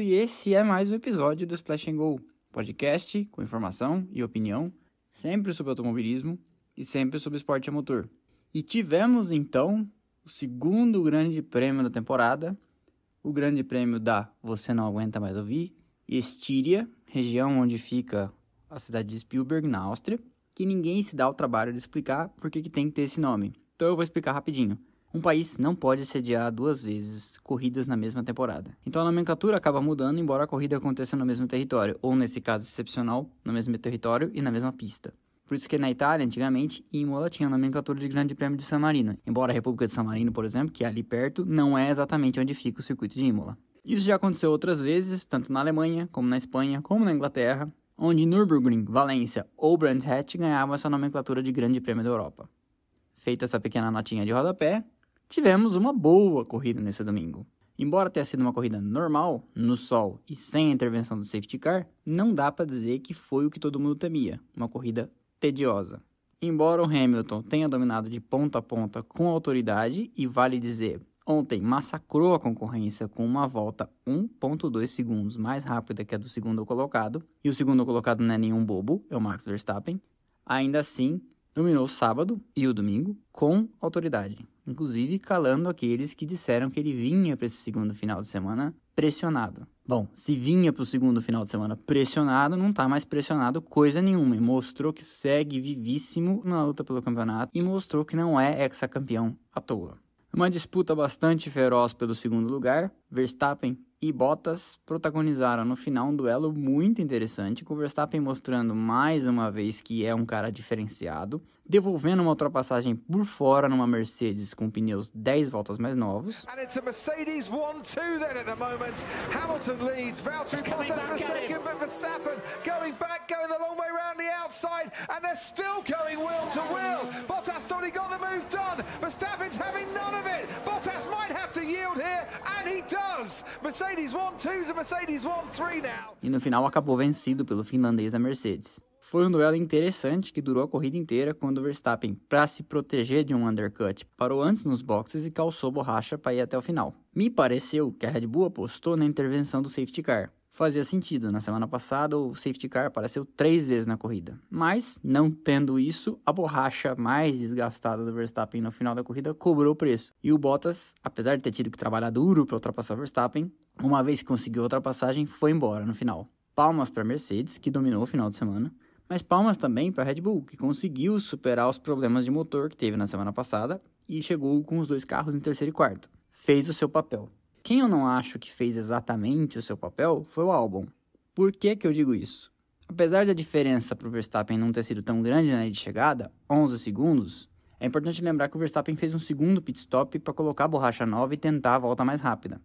E esse é mais um episódio do Splash and Go, podcast com informação e opinião, sempre sobre automobilismo e sempre sobre esporte a motor. E tivemos então o segundo grande prêmio da temporada, o grande prêmio da Você Não Aguenta Mais Ouvir, Estíria, região onde fica a cidade de Spielberg, na Áustria, que ninguém se dá o trabalho de explicar por que tem que ter esse nome. Então eu vou explicar rapidinho. Um país não pode sediar duas vezes corridas na mesma temporada. Então a nomenclatura acaba mudando, embora a corrida aconteça no mesmo território, ou nesse caso excepcional, no mesmo território e na mesma pista. Por isso que na Itália, antigamente, Imola tinha a nomenclatura de Grande Prêmio de San Marino, embora a República de San Marino, por exemplo, que é ali perto, não é exatamente onde fica o circuito de Imola. Isso já aconteceu outras vezes, tanto na Alemanha, como na Espanha, como na Inglaterra, onde Nürburgring, Valência ou Brands Hatch ganhavam essa nomenclatura de Grande Prêmio da Europa. Feita essa pequena notinha de rodapé, Tivemos uma boa corrida nesse domingo. Embora tenha sido uma corrida normal, no sol e sem a intervenção do safety car, não dá para dizer que foi o que todo mundo temia, uma corrida tediosa. Embora o Hamilton tenha dominado de ponta a ponta com autoridade e vale dizer, ontem massacrou a concorrência com uma volta 1.2 segundos mais rápida que a do segundo colocado, e o segundo colocado não é nenhum bobo, é o Max Verstappen, ainda assim dominou o sábado e o domingo com autoridade inclusive calando aqueles que disseram que ele vinha para esse segundo final de semana pressionado. Bom, se vinha para o segundo final de semana pressionado, não está mais pressionado coisa nenhuma. E mostrou que segue vivíssimo na luta pelo campeonato e mostrou que não é ex-campeão à toa. Uma disputa bastante feroz pelo segundo lugar, Verstappen e Bottas protagonizaram no final um duelo muito interessante, com Verstappen mostrando mais uma vez que é um cara diferenciado, devolvendo uma ultrapassagem por fora numa Mercedes com pneus 10 voltas mais novos. And it's a Mercedes 1-2 then at the moment. Hamilton leads, Valtteri Bottas the second, but Verstappen going back, going the long way around the outside, and they're still going wheel to wheel. Bottas thought he got the move done. Verstappen's having none of it. Bottas might have to yield here, and he does. Mercedes 1-2 Mercedes 1-3 now. E no final acabou vencido pelo finlandês da Mercedes. Foi um duelo interessante que durou a corrida inteira quando o Verstappen, para se proteger de um undercut, parou antes nos boxes e calçou borracha para ir até o final. Me pareceu que a Red Bull apostou na intervenção do safety car. Fazia sentido, na semana passada o safety car apareceu três vezes na corrida. Mas, não tendo isso, a borracha mais desgastada do Verstappen no final da corrida cobrou o preço. E o Bottas, apesar de ter tido que trabalhar duro para ultrapassar o Verstappen, uma vez que conseguiu a ultrapassagem, foi embora no final. Palmas para a Mercedes, que dominou o final de semana, mas palmas também para a Red Bull, que conseguiu superar os problemas de motor que teve na semana passada e chegou com os dois carros em terceiro e quarto. Fez o seu papel. Quem eu não acho que fez exatamente o seu papel foi o Albon. Por que, que eu digo isso? Apesar da diferença para o Verstappen não ter sido tão grande na de chegada, 11 segundos, é importante lembrar que o Verstappen fez um segundo pit stop para colocar a borracha nova e tentar a volta mais rápida.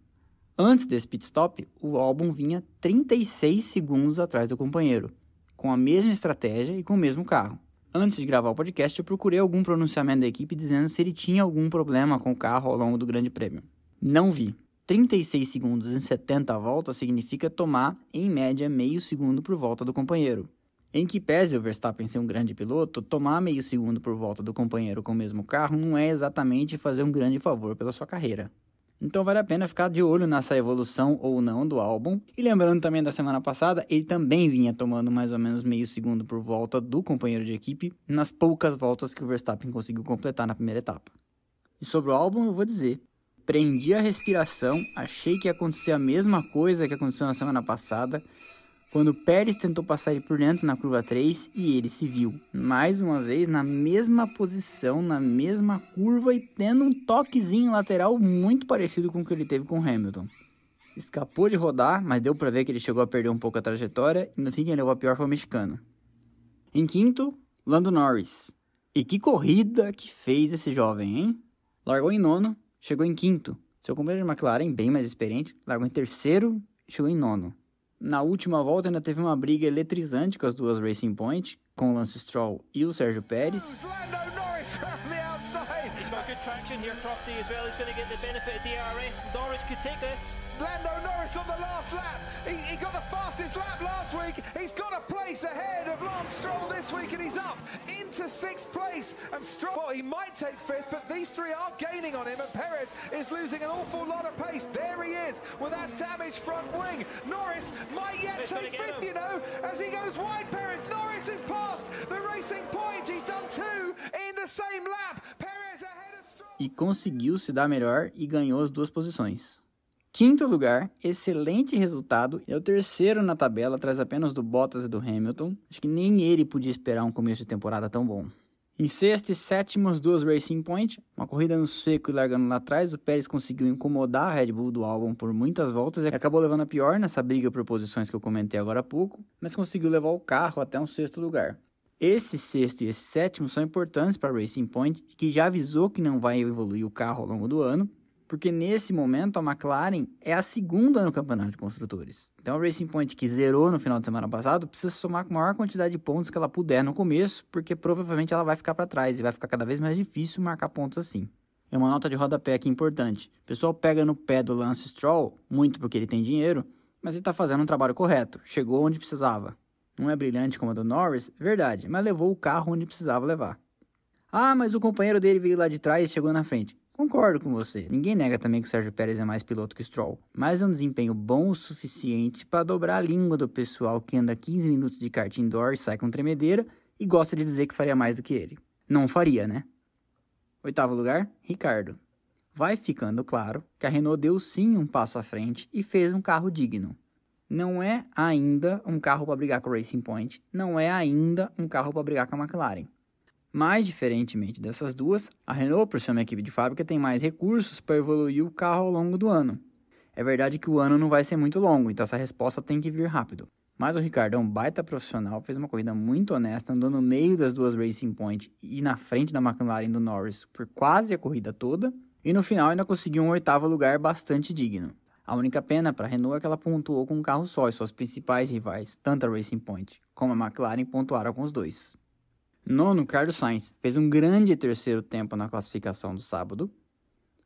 Antes desse pit stop, o Albon vinha 36 segundos atrás do companheiro, com a mesma estratégia e com o mesmo carro. Antes de gravar o podcast, eu procurei algum pronunciamento da equipe dizendo se ele tinha algum problema com o carro ao longo do Grande Prêmio. Não vi. 36 segundos em 70 voltas significa tomar, em média, meio segundo por volta do companheiro. Em que pese o Verstappen ser um grande piloto, tomar meio segundo por volta do companheiro com o mesmo carro não é exatamente fazer um grande favor pela sua carreira. Então vale a pena ficar de olho nessa evolução ou não do álbum. E lembrando também da semana passada, ele também vinha tomando mais ou menos meio segundo por volta do companheiro de equipe nas poucas voltas que o Verstappen conseguiu completar na primeira etapa. E sobre o álbum eu vou dizer, prendi a respiração, achei que ia acontecer a mesma coisa que aconteceu na semana passada, quando Pérez tentou passar ele por dentro na curva 3 e ele se viu, mais uma vez, na mesma posição, na mesma curva e tendo um toquezinho lateral muito parecido com o que ele teve com Hamilton. Escapou de rodar, mas deu para ver que ele chegou a perder um pouco a trajetória e no fim quem levou a pior foi o mexicano. Em quinto, Lando Norris. E que corrida que fez esse jovem, hein? Largou em nono, chegou em quinto. Seu companheiro de McLaren, bem mais experiente, largou em terceiro e chegou em nono. Na última volta ainda teve uma briga eletrizante com as duas Racing Point, com o Lance Stroll e o Sérgio Pérez. Action here. Crofty as well is going to get the benefit of DRS. Norwich could take this. Lando Norris on the last lap. He, he, got the fastest lap last week. He's got a place ahead of Lance Stroll this week, and he's up into sixth place. And Stroll, well, he might take fifth, but these three are gaining on him, and Perez is losing an awful lot of pace. There he is with that damaged front wing. Norris might yet It's take fifth, you know, as he goes wide. Perez, Norris is past the racing point. He's done two in the same lap. E conseguiu se dar melhor e ganhou as duas posições. Quinto lugar, excelente resultado, é o terceiro na tabela, atrás apenas do Bottas e do Hamilton. Acho que nem ele podia esperar um começo de temporada tão bom. Em sexto e sétimo, as duas Racing Point, uma corrida no seco e largando lá atrás, o Pérez conseguiu incomodar a Red Bull do Albon por muitas voltas e acabou levando a pior nessa briga por posições que eu comentei agora há pouco, mas conseguiu levar o carro até um sexto lugar. Esse sexto e esse sétimo são importantes para Racing Point, que já avisou que não vai evoluir o carro ao longo do ano, porque nesse momento a McLaren é a segunda no campeonato de construtores. Então a Racing Point, que zerou no final de semana passado, precisa somar com a maior quantidade de pontos que ela puder no começo, porque provavelmente ela vai ficar para trás e vai ficar cada vez mais difícil marcar pontos assim. É uma nota de rodapé aqui importante. O pessoal pega no pé do Lance Stroll, muito porque ele tem dinheiro, mas ele está fazendo um trabalho correto, chegou onde precisava. Não é brilhante como a do Norris, verdade, mas levou o carro onde precisava levar. Ah, mas o companheiro dele veio lá de trás e chegou na frente. Concordo com você. Ninguém nega também que o Sérgio Pérez é mais piloto que Stroll, mas é um desempenho bom o suficiente para dobrar a língua do pessoal que anda 15 minutos de kart indoor, sai com tremedeira e gosta de dizer que faria mais do que ele. Não faria, né? Oitavo lugar, Ricardo. Vai ficando claro que a Renault deu sim um passo à frente e fez um carro digno. Não é ainda um carro para brigar com a Racing Point, não é ainda um carro para brigar com a McLaren. Mais diferentemente dessas duas, a Renault, por ser uma equipe de fábrica, tem mais recursos para evoluir o carro ao longo do ano. É verdade que o ano não vai ser muito longo, então essa resposta tem que vir rápido. Mas o Ricardo é um baita profissional, fez uma corrida muito honesta, andou no meio das duas Racing Point e na frente da McLaren do Norris por quase a corrida toda, e no final ainda conseguiu um oitavo lugar bastante digno. A única pena para a Renault é que ela pontuou com um carro só e suas principais rivais, tanto a Racing Point como a McLaren, pontuaram com os dois. Nono, Carlos Sainz fez um grande terceiro tempo na classificação do sábado,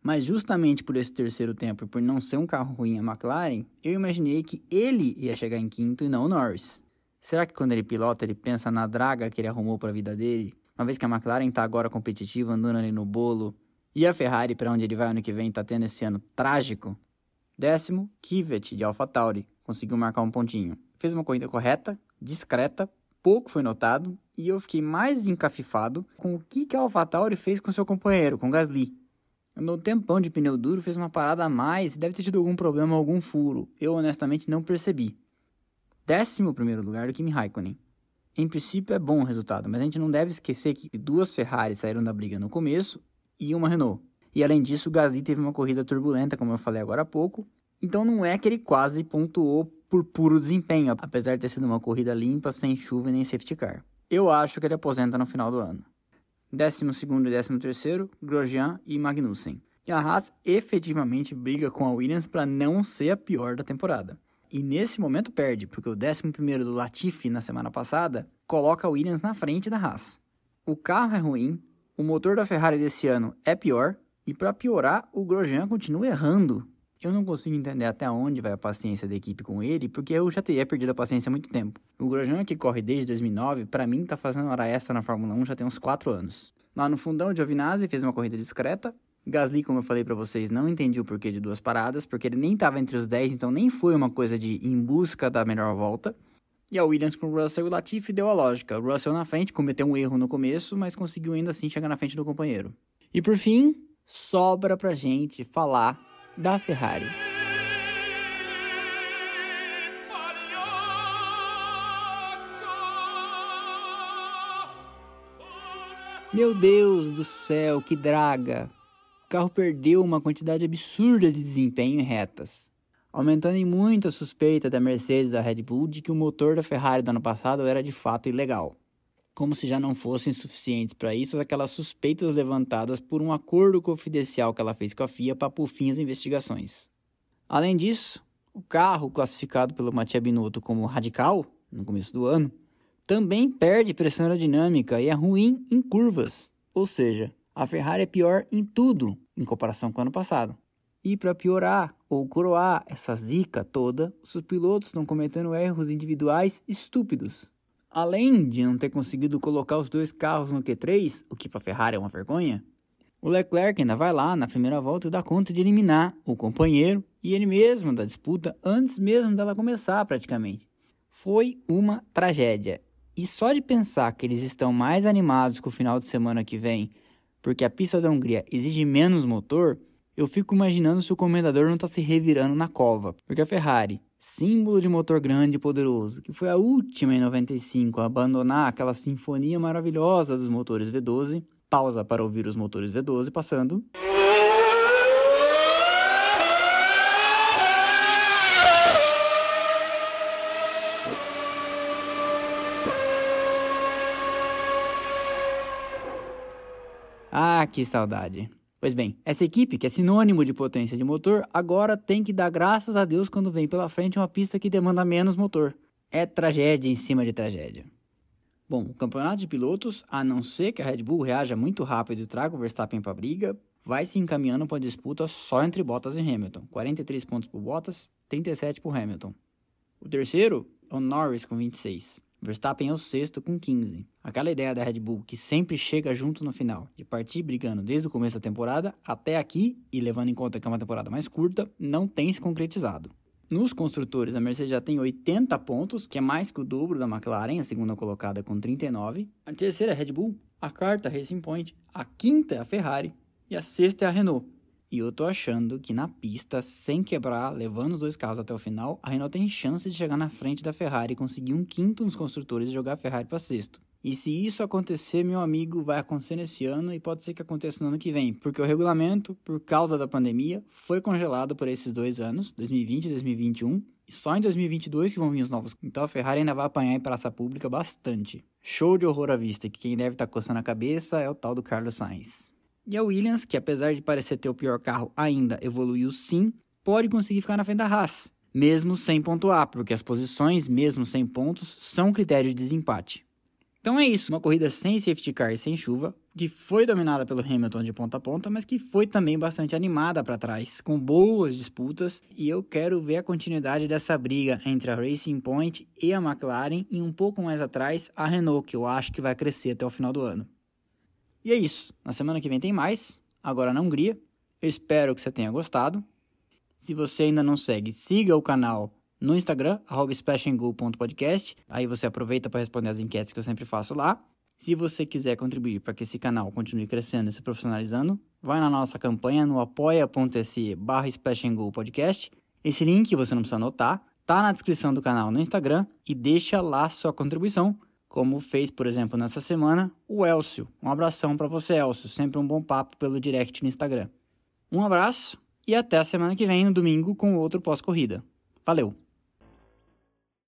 mas justamente por esse terceiro tempo e por não ser um carro ruim a McLaren, eu imaginei que ele ia chegar em quinto e não o Norris. Será que quando ele pilota ele pensa na draga que ele arrumou para a vida dele? Uma vez que a McLaren está agora competitiva, andando ali no bolo, e a Ferrari, para onde ele vai ano que vem, está tendo esse ano trágico? Décimo, Kivet de AlphaTauri, conseguiu marcar um pontinho. Fez uma corrida correta, discreta, pouco foi notado, e eu fiquei mais encafifado com o que, que a AlphaTauri fez com seu companheiro, com Gasly. Um tempão de pneu duro, fez uma parada a mais, deve ter tido algum problema, algum furo. Eu honestamente não percebi. Décimo primeiro lugar do Kimi Raikkonen. Em princípio é bom o resultado, mas a gente não deve esquecer que duas Ferraris saíram da briga no começo e uma Renault. E além disso, o Gasly teve uma corrida turbulenta, como eu falei agora há pouco. Então não é que ele quase pontuou por puro desempenho, apesar de ter sido uma corrida limpa, sem chuva e nem safety car. Eu acho que ele aposenta no final do ano. 12 e 13 terceiro, Grosjean e Magnussen. E a Haas efetivamente briga com a Williams para não ser a pior da temporada. E nesse momento perde, porque o 11 do Latifi na semana passada coloca a Williams na frente da Haas. O carro é ruim, o motor da Ferrari desse ano é pior, e para piorar, o Grosjean continua errando. Eu não consigo entender até onde vai a paciência da equipe com ele, porque eu já teria perdido a paciência há muito tempo. O Grosjean, que corre desde 2009, para mim tá fazendo hora extra na Fórmula 1 já tem uns 4 anos. Lá no fundão, o Giovinazzi fez uma corrida discreta. Gasly, como eu falei para vocês, não entendi o porquê de duas paradas, porque ele nem estava entre os 10, então nem foi uma coisa de em busca da melhor volta. E a Williams com o Russell e o Latifi deu a lógica. O Russell na frente, cometeu um erro no começo, mas conseguiu ainda assim chegar na frente do companheiro. E por fim, sobra pra gente falar da Ferrari. Meu Deus do céu, que draga! O carro perdeu uma quantidade absurda de desempenho em retas, aumentando em muito a suspeita da Mercedes e da Red Bull de que o motor da Ferrari do ano passado era de fato ilegal. Como se já não fossem suficientes para isso aquelas suspeitas levantadas por um acordo confidencial que ela fez com a FIA para por fim as investigações. Além disso, o carro, classificado pelo Mattia Binotto como radical no começo do ano, também perde pressão aerodinâmica e é ruim em curvas. Ou seja, A Ferrari é pior em tudo em comparação com o ano passado. E para piorar ou coroar essa zica toda, os pilotos estão cometendo erros individuais estúpidos. Além de não ter conseguido colocar os dois carros no Q3, o que para Ferrari é uma vergonha, o Leclerc ainda vai lá na primeira volta e dá conta de eliminar o companheiro e ele mesmo da disputa antes mesmo dela começar praticamente. Foi uma tragédia. E só de pensar que eles estão mais animados com o final de semana que vem, porque a pista da Hungria exige menos motor, eu fico imaginando se o comendador não está se revirando na cova. Porque a Ferrari, símbolo de motor grande e poderoso, que foi a última em 95 a abandonar aquela sinfonia maravilhosa dos motores V12, pausa para ouvir os motores V12 passando. Ah, que saudade. Pois bem, essa equipe, que é sinônimo de potência de motor, agora tem que dar graças a Deus quando vem pela frente uma pista que demanda menos motor. É tragédia em cima de tragédia. Bom, o campeonato de pilotos, a não ser que a Red Bull reaja muito rápido e traga o Verstappen para a briga, vai se encaminhando para a disputa só entre Bottas e Hamilton. 43 pontos para Bottas, 37 para Hamilton. O terceiro é o Norris com 26. Verstappen é o sexto com 15. Aquela ideia da Red Bull que sempre chega junto no final, de partir brigando desde o começo da temporada até aqui e levando em conta que é uma temporada mais curta, não tem se concretizado. Nos construtores, a Mercedes já tem 80 pontos, que é mais que o dobro da McLaren, a segunda colocada com 39. A terceira é a Red Bull, a quarta a Racing Point, a quinta é a Ferrari e a sexta é a Renault. E eu tô achando que na pista, sem quebrar, levando os dois carros até o final, a Renault tem chance de chegar na frente da Ferrari e conseguir um quinto nos construtores e jogar a Ferrari para sexto. E se isso acontecer, meu amigo, vai acontecer nesse ano e pode ser que aconteça no ano que vem, porque o regulamento, por causa da pandemia, foi congelado por esses dois anos, 2020 e 2021, e só em 2022 que vão vir os novos. Então a Ferrari ainda vai apanhar em praça pública bastante. Show de horror à vista, que quem deve estar tá coçando a cabeça é o tal do Carlos Sainz. E a Williams, que apesar de parecer ter o pior carro ainda, evoluiu sim, pode conseguir ficar na frente da Haas, mesmo sem pontuar, porque as posições, mesmo sem pontos, são critério de desempate. Então é isso, uma corrida sem safety car e sem chuva, que foi dominada pelo Hamilton de ponta a ponta, mas que foi também bastante animada para trás, com boas disputas, e eu quero ver a continuidade dessa briga entre a Racing Point e a McLaren e um pouco mais atrás a Renault, que eu acho que vai crescer até o final do ano. E é isso. Na semana que vem tem mais. Agora na Hungria. Eu espero que você tenha gostado. Se você ainda não segue, siga o canal no Instagram, splashandgo.podcast. Aí você aproveita para responder as enquetes que eu sempre faço lá. Se você quiser contribuir para que esse canal continue crescendo e se profissionalizando, vai na nossa campanha no apoia.se barra. Esse link você não precisa anotar, tá na descrição do canal no Instagram e deixa lá sua contribuição como fez, por exemplo, nessa semana o Elcio. Um abração para você, Elcio. Sempre um bom papo pelo direct no Instagram. Um abraço e até a semana que vem, no domingo, com outro pós-corrida. Valeu!